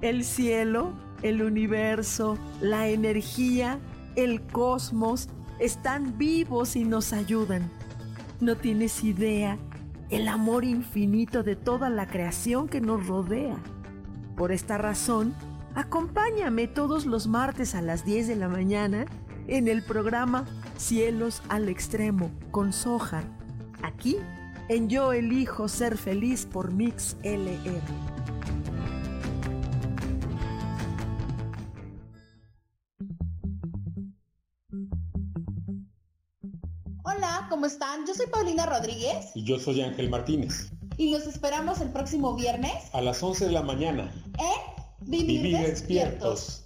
El cielo, el universo, la energía, el cosmos están vivos y nos ayudan. No tienes idea el amor infinito de toda la creación que nos rodea. Por esta razón, acompáñame todos los martes a las 10 de la mañana en el programa Cielos al Extremo con Soja. Aquí, en Yo Elijo Ser Feliz por Mix LR. Hola, ¿cómo están? Yo soy Paulina Rodríguez Y yo soy Ángel Martínez. y los esperamos el próximo viernes A las 11 de la mañana. en Vivir, Vivir Despiertos. despiertos.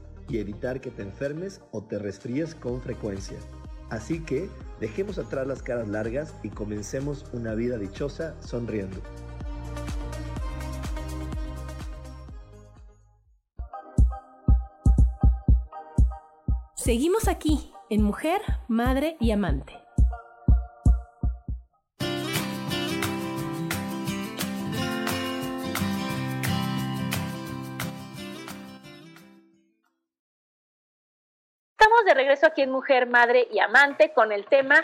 y evitar que te enfermes o te resfríes con frecuencia. Así que dejemos atrás las caras largas y comencemos una vida dichosa sonriendo. Seguimos aquí en Mujer, Madre y Amante. Regreso aquí en Mujer, Madre y Amante con el tema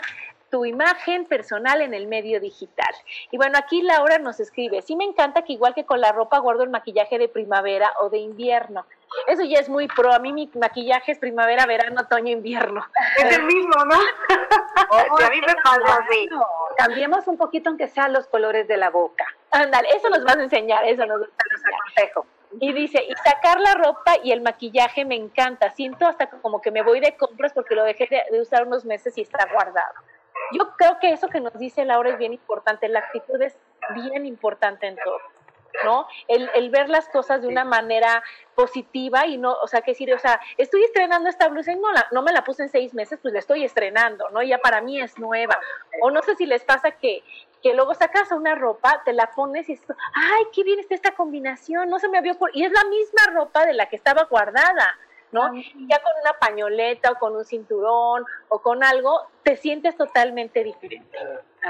tu imagen personal en el medio digital. Y bueno, aquí Laura nos escribe, sí me encanta que igual que con la ropa guardo el maquillaje de primavera o de invierno. Eso ya es muy pro. A mí mi maquillaje es primavera, verano, otoño, invierno. Es el mismo, ¿no? a mí me pasa así. Cambiemos un poquito aunque sean los colores de la boca. Ándale, eso nos vas a enseñar, eso nos, nos aconsejo. Y dice, y sacar la ropa y el maquillaje me encanta. Siento hasta como que me voy de compras porque lo dejé de, de usar unos meses y está guardado. Yo creo que eso que nos dice Laura es bien importante, la actitud es bien importante en todo. ¿no? El, el, ver las cosas de una manera positiva y no, o sea, que decir, o sea, estoy estrenando esta blusa y no, la, no me la puse en seis meses, pues la estoy estrenando, ¿no? Ya para mí es nueva. O no sé si les pasa que, que luego sacas una ropa, te la pones y es, ay, qué bien está esta combinación, no se me había ocurrido, y es la misma ropa de la que estaba guardada. ¿no? Ya con una pañoleta o con un cinturón o con algo, te sientes totalmente diferente,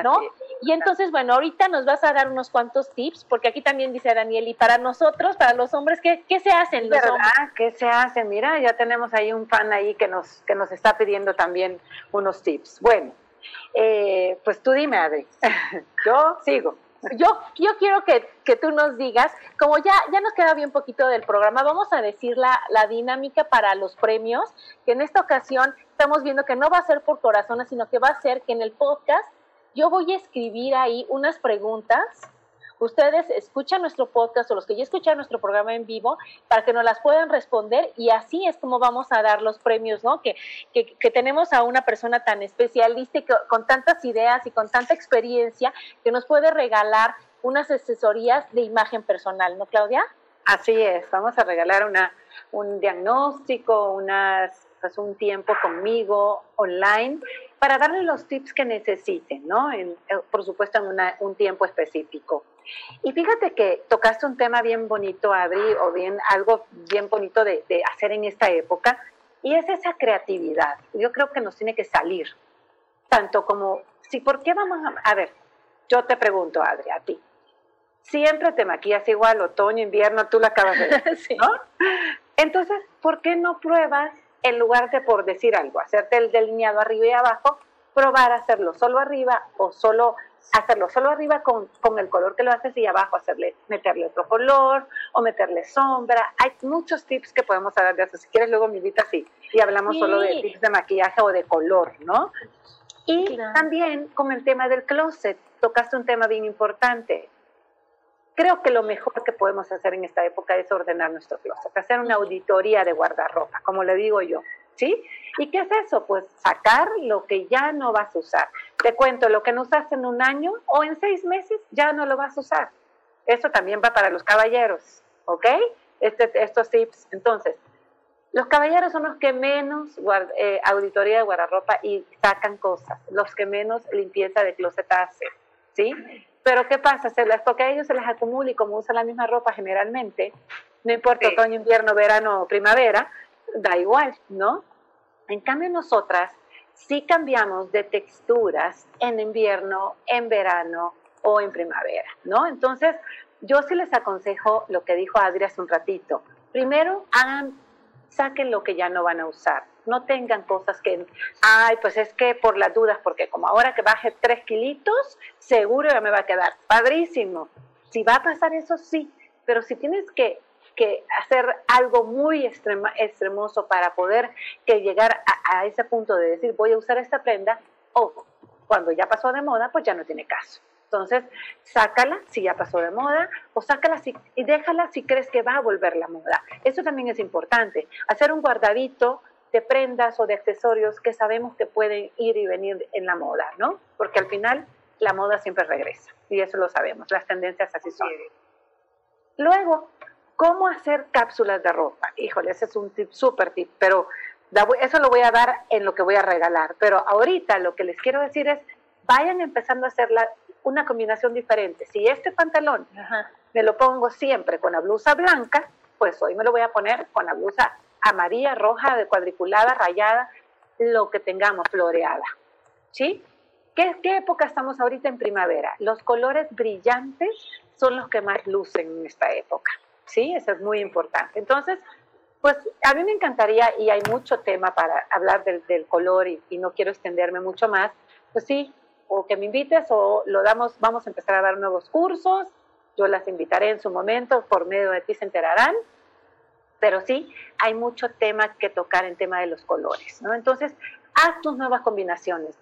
¿no? Y entonces, bueno, ahorita nos vas a dar unos cuantos tips, porque aquí también dice Daniel, y para nosotros, para los hombres, ¿qué, qué se hacen los ¿verdad? hombres? ¿Qué se hace? Mira, ya tenemos ahí un fan ahí que nos, que nos está pidiendo también unos tips. Bueno, eh, pues tú dime, Adri. Yo sigo. Yo, yo quiero que, que, tú nos digas, como ya, ya nos queda bien poquito del programa, vamos a decir la, la, dinámica para los premios, que en esta ocasión estamos viendo que no va a ser por corazones, sino que va a ser que en el podcast yo voy a escribir ahí unas preguntas. Ustedes escuchan nuestro podcast o los que ya escuchan nuestro programa en vivo para que nos las puedan responder y así es como vamos a dar los premios, ¿no? Que, que, tenemos a una persona tan especialista y con tantas ideas y con tanta experiencia que nos puede regalar unas asesorías de imagen personal, ¿no, Claudia? Así es, vamos a regalar una, un diagnóstico, unas, pues un tiempo conmigo online para darle los tips que necesiten, ¿no? En, por supuesto, en una, un tiempo específico. Y fíjate que tocaste un tema bien bonito, Adri, o bien algo bien bonito de, de hacer en esta época, y es esa creatividad. Yo creo que nos tiene que salir, tanto como, si, ¿por qué vamos a, a ver, yo te pregunto, Adri, a ti, siempre te maquillas igual, otoño, invierno, tú lo acabas de decir, sí. ¿no? Entonces, ¿por qué no pruebas, en lugar de por decir algo, hacerte el delineado arriba y abajo, probar hacerlo solo arriba o solo hacerlo solo arriba con, con, el color que lo haces y abajo hacerle, meterle otro color o meterle sombra. Hay muchos tips que podemos hablar de eso. Si quieres, luego me invitas y, y hablamos sí. solo de tips de maquillaje o de color, ¿no? Y claro. también con el tema del closet, tocaste un tema bien importante. Creo que lo mejor que podemos hacer en esta época es ordenar nuestro closet, hacer una auditoría de guardarropa, como le digo yo. ¿Sí? ¿Y qué es eso? Pues sacar lo que ya no vas a usar. Te cuento, lo que no usaste en un año o en seis meses ya no lo vas a usar. Eso también va para los caballeros, ¿ok? Este, estos tips. Entonces, los caballeros son los que menos eh, auditoría de guardarropa y sacan cosas, los que menos limpieza de closet hacen, ¿sí? Pero ¿qué pasa? Se les, porque a ellos se les acumula y como usan la misma ropa generalmente, no importa sí. otoño, invierno, verano o primavera, da igual, ¿no? En cambio, nosotras sí cambiamos de texturas en invierno, en verano o en primavera, ¿no? Entonces, yo sí les aconsejo lo que dijo Adri hace un ratito. Primero, hagan, saquen lo que ya no van a usar. No tengan cosas que, ay, pues es que por las dudas, porque como ahora que baje tres kilitos, seguro ya me va a quedar. Padrísimo. Si va a pasar eso, sí. Pero si tienes que que hacer algo muy extrema, extremoso para poder que llegar a, ese punto de decir voy a usar esta prenda o cuando ya pasó de moda pues ya no tiene caso. Entonces, sácala si ya pasó de moda o sácala si, y déjala si crees que va a volver la moda. Eso también es importante. Hacer un guardadito de prendas o de accesorios que sabemos que pueden ir y venir en la moda, ¿no? Porque al final la moda siempre regresa. Y eso lo sabemos, las tendencias así son. Luego, ¿cómo hacer cápsulas de ropa? Híjole, ese es un tip, súper tip, pero eso lo voy a dar en lo que voy a regalar. Pero ahorita lo que les quiero decir es, vayan empezando a hacer una combinación diferente. Si este pantalón me lo pongo siempre con la blusa blanca, pues hoy me lo voy a poner con la blusa amarilla, roja, de cuadriculada, rayada, lo que tengamos, floreada. ¿Sí? ¿Qué, ¿Qué época estamos ahorita en primavera? Los colores brillantes son los que más lucen en esta época. ¿Sí? Eso es muy importante. Entonces, pues a mí me encantaría, y hay mucho tema para hablar del, color y, y, no quiero extenderme mucho más, pues sí, o que me invites o lo damos, vamos a empezar a dar nuevos cursos, yo las invitaré en su momento, por medio de ti se enterarán, pero sí, hay mucho tema que tocar en tema de los colores, ¿no? Entonces, haz tus nuevas combinaciones,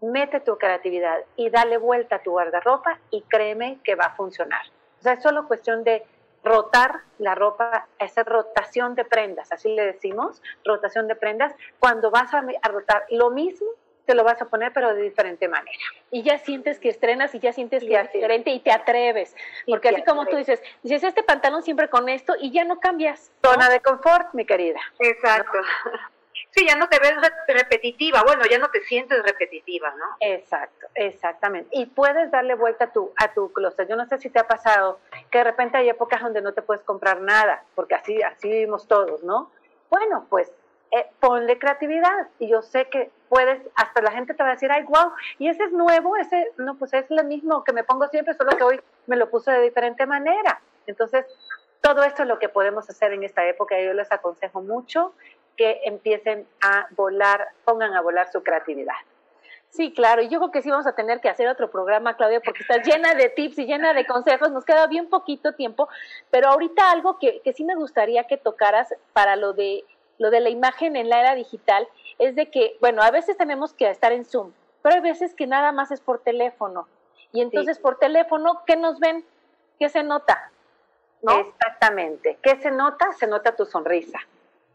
mete tu creatividad y dale vuelta a tu guardarropa y créeme que va a funcionar. O sea, es solo cuestión de rotar la ropa, esa rotación de prendas, así le decimos, rotación de prendas, cuando vas a, rotar lo mismo, te lo vas a poner pero de diferente manera. Y ya sientes que estrenas y ya sientes que es diferente y te atreves. Porque así como tú dices, dices este pantalón siempre con esto y ya no cambias. Zona de confort, mi querida. Exacto. Sí, ya no te ves repetitiva, bueno, ya no te sientes repetitiva, ¿no? Exacto, exactamente. Y puedes darle vuelta a tu, a tu closet. Yo no sé si te ha pasado que de repente hay épocas donde no te puedes comprar nada, porque así, así vivimos todos, ¿no? Bueno, pues eh, ponle creatividad y yo sé que puedes, hasta la gente te va a decir, ay, wow, y ese es nuevo, ese, no, pues es lo mismo que me pongo siempre, solo que hoy me lo puse de diferente manera. Entonces, todo esto es lo que podemos hacer en esta época yo les aconsejo mucho que empiecen a volar, pongan a volar su creatividad. Sí, claro, y yo creo que sí vamos a tener que hacer otro programa, Claudia, porque estás llena de tips y llena de consejos, nos queda bien poquito tiempo, pero ahorita algo que, que sí me gustaría que tocaras para lo de, lo de la imagen en la era digital es de que, bueno, a veces tenemos que estar en Zoom, pero hay veces que nada más es por teléfono. Y entonces por teléfono, ¿qué nos ven? ¿Qué se nota? ¿No? Exactamente. ¿Qué se nota? Se nota tu sonrisa.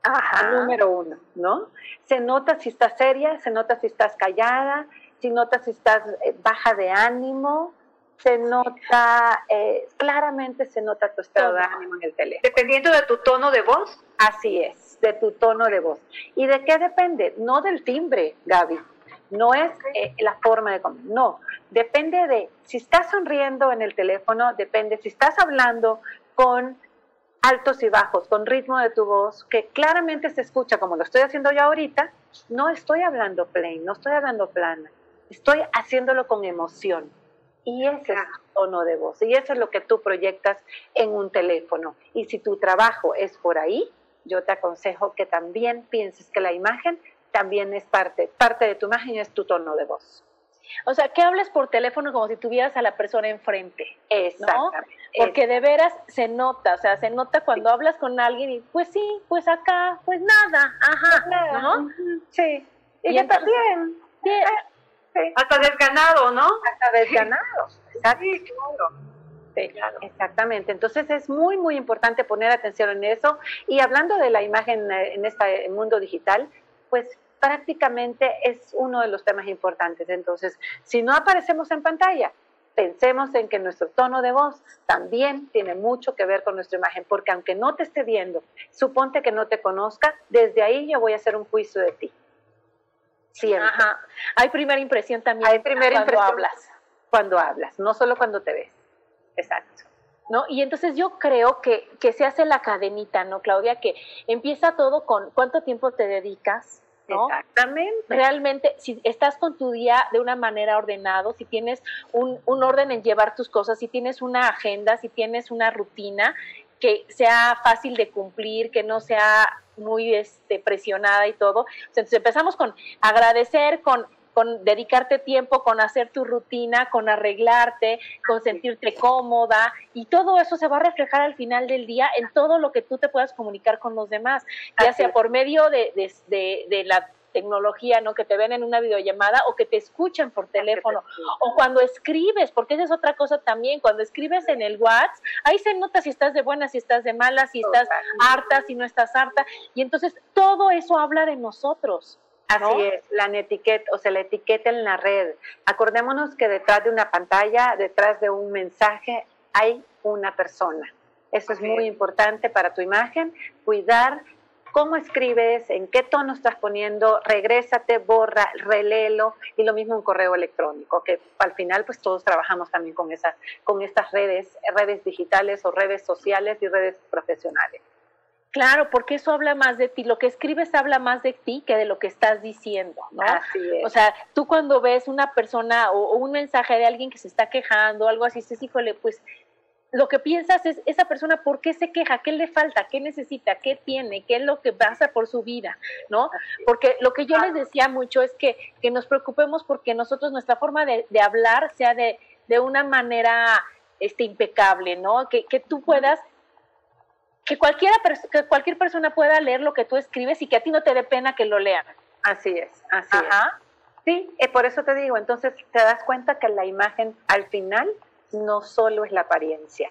Ajá. Número uno, ¿no? Se nota si estás seria, se nota si estás callada, se nota si estás eh, baja de ánimo, se nota, eh, claramente se nota tu estado de ánimo en el teléfono. Dependiendo de tu tono de voz. Así es, de tu tono de voz. ¿Y de qué depende? No del timbre, Gaby. No es eh, la forma de no, depende de si estás sonriendo en el teléfono, depende si estás hablando con altos y bajos, con ritmo de tu voz, que claramente se escucha como lo estoy haciendo yo ahorita, no estoy hablando plain, no estoy hablando plana, estoy haciéndolo con emoción. Y ese es tu tono de voz, y eso es lo que tú proyectas en un teléfono. Y si tu trabajo es por ahí, yo te aconsejo que también pienses que la imagen también es parte, parte de tu imagen es tu tono de voz. O sea, que hables por teléfono como si tuvieras a la persona enfrente. Exactamente. Porque de veras se nota, o sea, se nota cuando hablas con alguien y pues sí, pues acá, pues nada, ajá, ¿no? Sí. Y, yo también. Hasta desganado, ¿no? Hasta desganado. Sí, Sí, claro. Exactamente. Entonces es muy, muy importante poner atención en eso. Y hablando de la imagen en este mundo digital, pues prácticamente es uno de los temas importantes. Entonces, si no aparecemos en pantalla, pensemos en que nuestro tono de voz también tiene mucho que ver con nuestra imagen, porque aunque no te esté viendo, suponte que no te conozca, desde ahí yo voy a hacer un juicio de ti. Siempre. Ajá. Hay primera impresión también Hay primera cuando hablas. Cuando hablas, no solo cuando te ves. Exacto. ¿No? Y entonces yo creo que, que se hace la cadenita, ¿no, Claudia? Que empieza todo con cuánto tiempo te dedicas, Exactamente. Realmente, si estás con tu día de una manera ordenado, si tienes un, un orden en llevar tus cosas, si tienes una agenda, si tienes una rutina que sea fácil de cumplir, que no sea muy este, presionada y todo. Entonces empezamos con agradecer, con con dedicarte tiempo, con hacer tu rutina, con arreglarte, con sentirte cómoda y todo eso se va a reflejar al final del día en todo lo que tú te puedas comunicar con los demás, ya sea por medio de, de, la tecnología, ¿no? Que te ven en una videollamada o que te escuchen por teléfono o cuando escribes, porque esa es otra cosa también, cuando escribes en el WhatsApp, ahí se nota si estás de buena, si estás de mala, si estás harta, si no estás harta y entonces todo eso habla de nosotros. Así es, la etiqueta, o sea, la etiqueta en la red. Acordémonos que detrás de una pantalla, detrás de un mensaje, hay una persona. Eso es muy importante para tu imagen, cuidar cómo escribes, en qué tono estás poniendo, regrésate, borra, relelo y lo mismo un correo electrónico, que al final pues todos trabajamos también con esas, con estas redes, redes digitales o redes sociales y redes profesionales. Claro, porque eso habla más de ti. Lo que escribes habla más de ti que de lo que estás diciendo, ¿no? Así es. O sea, tú cuando ves una persona o, un mensaje de alguien que se está quejando o algo así, dices, híjole, pues lo que piensas es, esa persona, ¿por qué se queja? ¿Qué le falta? ¿Qué necesita? ¿Qué tiene? ¿Qué es lo que pasa por su vida? ¿No? Porque lo que yo les decía mucho es que, que nos preocupemos porque nosotros, nuestra forma de, de hablar sea de, de, una manera este, impecable, ¿no? Que, que tú puedas que, cualquiera, que cualquier persona pueda leer lo que tú escribes y que a ti no te dé pena que lo lean. Así es, así es. Sí, eh, por eso te digo, entonces te das cuenta que la imagen al final no solo es la apariencia.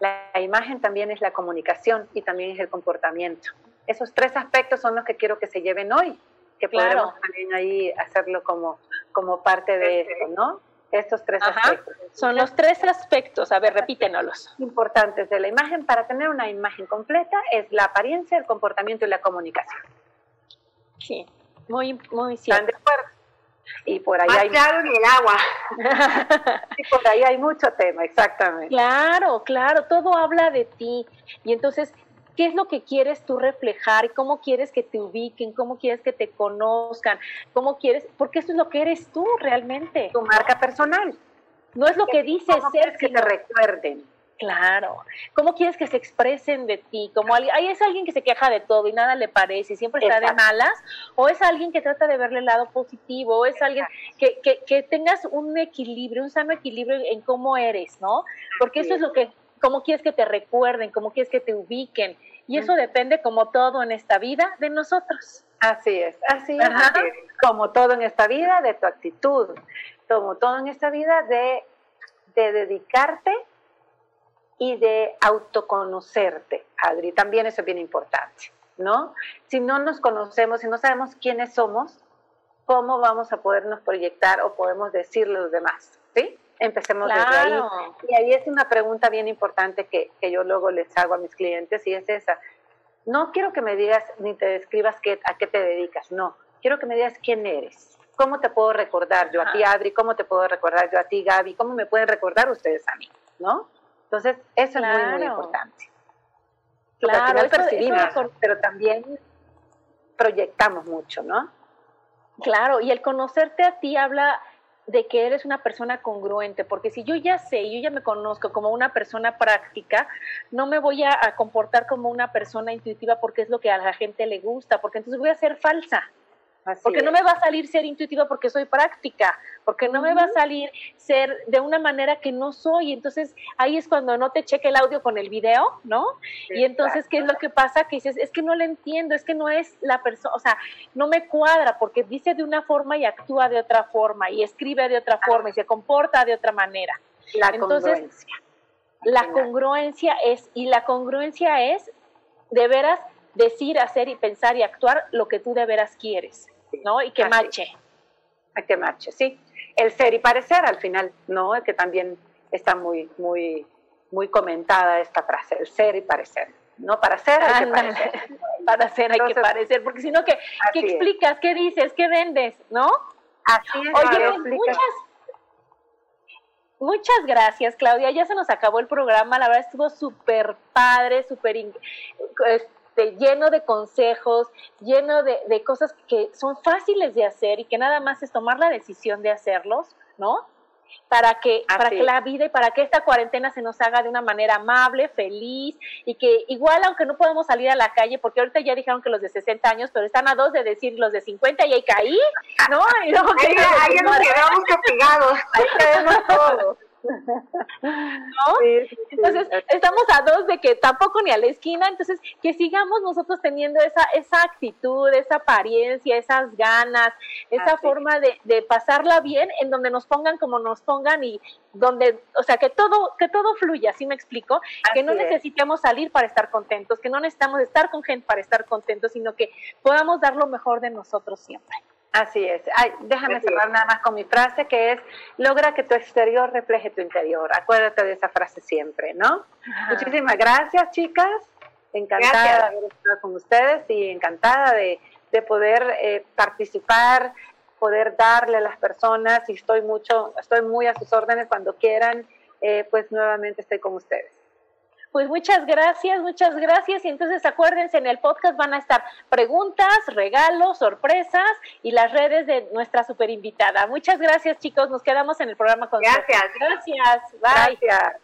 La imagen también es la comunicación y también es el comportamiento. Esos tres aspectos son los que quiero que se lleven hoy, que podemos también ahí hacerlo como, como parte de esto, ¿no? Estos tres aspectos. Son los tres aspectos, a ver, repítenoslos. Importantes de la imagen para tener una imagen completa es la apariencia, el comportamiento y la comunicación. Sí, muy, muy cierto. ¿Están de acuerdo? Y por ahí hay... claro ni el agua. y por ahí hay mucho tema, exactamente. Claro, claro, todo habla de ti. Y entonces, ¿qué es lo que quieres tú reflejar? ¿Cómo quieres que te ubiquen? ¿Cómo quieres que te conozcan? ¿Cómo quieres? Porque eso es lo que eres tú realmente. Tu marca personal. No es lo que dices ser, que te recuerden. Claro. ¿Cómo quieres que se expresen de ti? Como alguien, es alguien que se queja de todo y nada le parece y siempre está de malas, o es alguien que trata de verle el lado positivo, o es alguien que, que, que, tengas un equilibrio, un sano equilibrio en cómo eres, ¿no? Porque eso es lo que, cómo quieres que te recuerden, cómo quieres que te ubiquen. Y eso depende, como todo en esta vida, de nosotros. Así es, así es. Como todo en esta vida, de tu actitud. Como todo en esta vida, de, de dedicarte y de autoconocerte, Adri. También eso es bien importante, ¿no? Si no nos conocemos, si no sabemos quiénes somos, ¿cómo vamos a podernos proyectar o podemos decirle a los demás? ¿Sí? Empecemos desde ahí. Y ahí es una pregunta bien importante que, que, yo luego les hago a mis clientes y es esa. No quiero que me digas ni te describas qué, a qué te dedicas, no. Quiero que me digas quién eres. ¿Cómo te puedo recordar yo a ti, Adri? ¿Cómo te puedo recordar yo a ti, Gaby? ¿Cómo me pueden recordar ustedes a mí? ¿No? Entonces, eso es muy, muy importante. Claro, eso, percibimos, pero también proyectamos mucho, ¿no? Claro, y el conocerte a ti habla de que eres una persona congruente, porque si yo ya sé, yo ya me conozco como una persona práctica, no me voy a, a comportar como una persona intuitiva porque es lo que a la gente le gusta, porque entonces voy a ser falsa porque no me va a salir ser intuitiva porque soy práctica, porque no me va a salir ser de una manera que no soy. Entonces ahí es cuando no te cheque el audio con el video, ¿no? Y entonces, ¿qué es lo que pasa? Que dices, es que no le entiendo, es que no es la persona, o sea, no me cuadra porque dice de una forma y actúa de otra forma y escribe de otra forma y se comporta de otra manera. La congruencia. La congruencia es, y la congruencia es de veras decir, hacer y pensar y actuar lo que tú de veras quieres. ¿No? Y que marche. A que marche, sí. El ser y parecer al final, ¿no? Que también está muy, muy, muy comentada esta frase, el ser y parecer. No para ser hay que parecer. Para ser hay que parecer, porque si no, ¿qué, ¿qué explicas? ¿Qué dices? ¿Qué vendes? ¿No? Así es. Oye, pues, muchas, muchas gracias, Claudia. Ya se nos acabó el programa. La verdad estuvo súper padre, súper este, lleno de consejos, lleno de, de, cosas que son fáciles de hacer y que nada más es tomar la decisión de hacerlos, ¿no? Para que, para que la vida y para que esta cuarentena se nos haga de una manera amable, feliz y que igual aunque no podemos salir a la calle, porque ahorita ya dijeron que los de 60 años, pero están a dos de decir los de 50 y ahí caí, ¿no? Y luego ahí, ahí nos quedamos castigados. Ahí quedamos todos. ¿No? entonces, estamos a dos de que tampoco ni a la esquina, entonces que sigamos nosotros teniendo esa, esa actitud, esa apariencia, esas ganas, esa forma de, de pasarla bien en donde nos pongan como nos pongan y donde, o sea, que todo, que todo fluya, ¿sí me explico? que no necesitemos salir para estar contentos, que no necesitamos estar con gente para estar contentos, sino que podamos dar lo mejor de nosotros siempre. Así es. Ay, déjame cerrar nada más con mi frase que es, logra que tu exterior refleje tu interior. Acuérdate de esa frase siempre, ¿no? Muchísimas gracias, chicas. Encantada de estar con ustedes y encantada de, poder eh, participar, poder darle a las personas y estoy mucho, estoy muy a sus órdenes cuando quieran, eh, pues nuevamente estoy con ustedes. Pues muchas gracias, muchas gracias. Y entonces acuérdense, en el podcast van a estar preguntas, regalos, sorpresas y las redes de nuestra super invitada. Muchas gracias, chicos. Nos quedamos en el programa con Gracias. Gracias. Bye. Gracias.